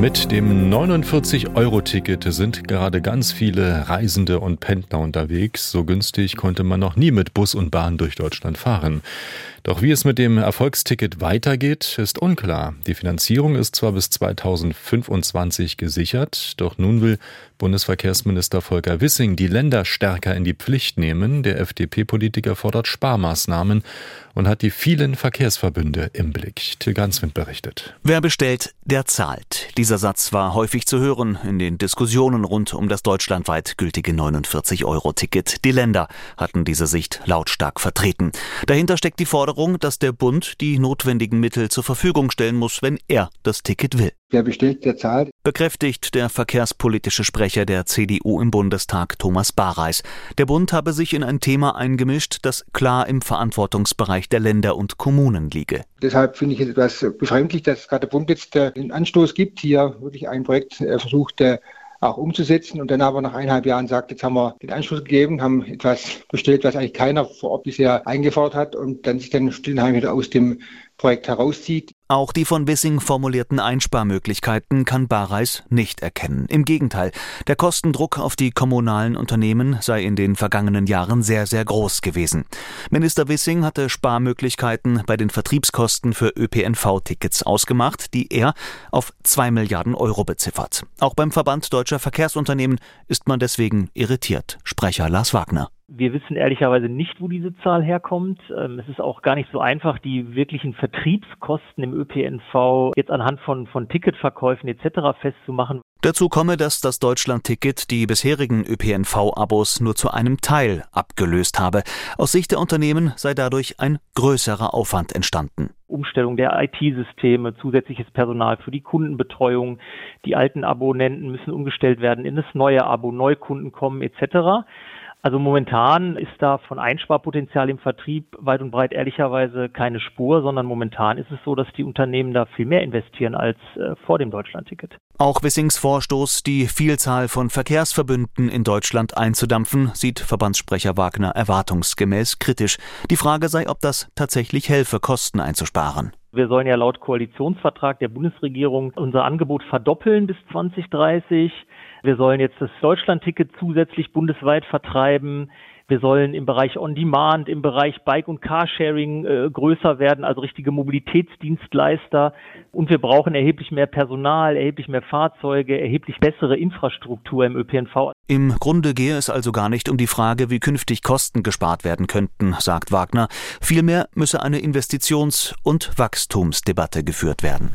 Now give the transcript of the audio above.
Mit dem 49-Euro-Ticket sind gerade ganz viele Reisende und Pendler unterwegs. So günstig konnte man noch nie mit Bus und Bahn durch Deutschland fahren. Doch wie es mit dem Erfolgsticket weitergeht, ist unklar. Die Finanzierung ist zwar bis 2025 gesichert, doch nun will Bundesverkehrsminister Volker Wissing die Länder stärker in die Pflicht nehmen. Der FDP-Politiker fordert Sparmaßnahmen und hat die vielen Verkehrsverbünde im Blick. Till Ganswind berichtet. Wer bestellt, der zahlt. Dieser Satz war häufig zu hören in den Diskussionen rund um das deutschlandweit gültige 49-Euro-Ticket. Die Länder hatten diese Sicht lautstark vertreten. Dahinter steckt die Forderung, dass der Bund die notwendigen Mittel zur Verfügung stellen muss, wenn er das Ticket will. Wer bestellt, der zahlt. Bekräftigt der verkehrspolitische Sprecher der CDU im Bundestag Thomas Bareis. Der Bund habe sich in ein Thema eingemischt, das klar im Verantwortungsbereich der Länder und Kommunen liege. Deshalb finde ich es etwas befremdlich, dass gerade der Bund jetzt den Anstoß gibt, hier wirklich ein Projekt versucht, auch umzusetzen und dann aber nach eineinhalb Jahren sagt, jetzt haben wir den Anschluss gegeben, haben etwas bestellt, was eigentlich keiner vor Ort bisher eingefordert hat und dann sich dann Stillenheim wieder aus dem Projekt herauszieht. Auch die von Wissing formulierten Einsparmöglichkeiten kann Bareis nicht erkennen. Im Gegenteil, der Kostendruck auf die kommunalen Unternehmen sei in den vergangenen Jahren sehr, sehr groß gewesen. Minister Wissing hatte Sparmöglichkeiten bei den Vertriebskosten für ÖPNV-Tickets ausgemacht, die er auf zwei Milliarden Euro beziffert. Auch beim Verband deutscher Verkehrsunternehmen ist man deswegen irritiert. Sprecher Lars Wagner. Wir wissen ehrlicherweise nicht, wo diese Zahl herkommt. Ähm, es ist auch gar nicht so einfach, die wirklichen Vertriebskosten im ÖPNV jetzt anhand von, von Ticketverkäufen etc. festzumachen. Dazu komme, dass das Deutschland-Ticket die bisherigen ÖPNV-Abos nur zu einem Teil abgelöst habe. Aus Sicht der Unternehmen sei dadurch ein größerer Aufwand entstanden. Umstellung der IT-Systeme, zusätzliches Personal für die Kundenbetreuung, die alten Abonnenten müssen umgestellt werden in das neue Abo, Neukunden kommen etc. Also momentan ist da von Einsparpotenzial im Vertrieb weit und breit ehrlicherweise keine Spur, sondern momentan ist es so, dass die Unternehmen da viel mehr investieren als äh, vor dem Deutschlandticket. Auch Wissings Vorstoß, die Vielzahl von Verkehrsverbünden in Deutschland einzudampfen, sieht Verbandssprecher Wagner erwartungsgemäß kritisch. Die Frage sei, ob das tatsächlich helfe, Kosten einzusparen. Wir sollen ja laut Koalitionsvertrag der Bundesregierung unser Angebot verdoppeln bis 2030. Wir sollen jetzt das Deutschlandticket zusätzlich bundesweit vertreiben. Wir sollen im Bereich On-Demand, im Bereich Bike- und Carsharing äh, größer werden, also richtige Mobilitätsdienstleister. Und wir brauchen erheblich mehr Personal, erheblich mehr Fahrzeuge, erheblich bessere Infrastruktur im ÖPNV. Im Grunde gehe es also gar nicht um die Frage, wie künftig Kosten gespart werden könnten, sagt Wagner. Vielmehr müsse eine Investitions- und Wachstumsdebatte geführt werden.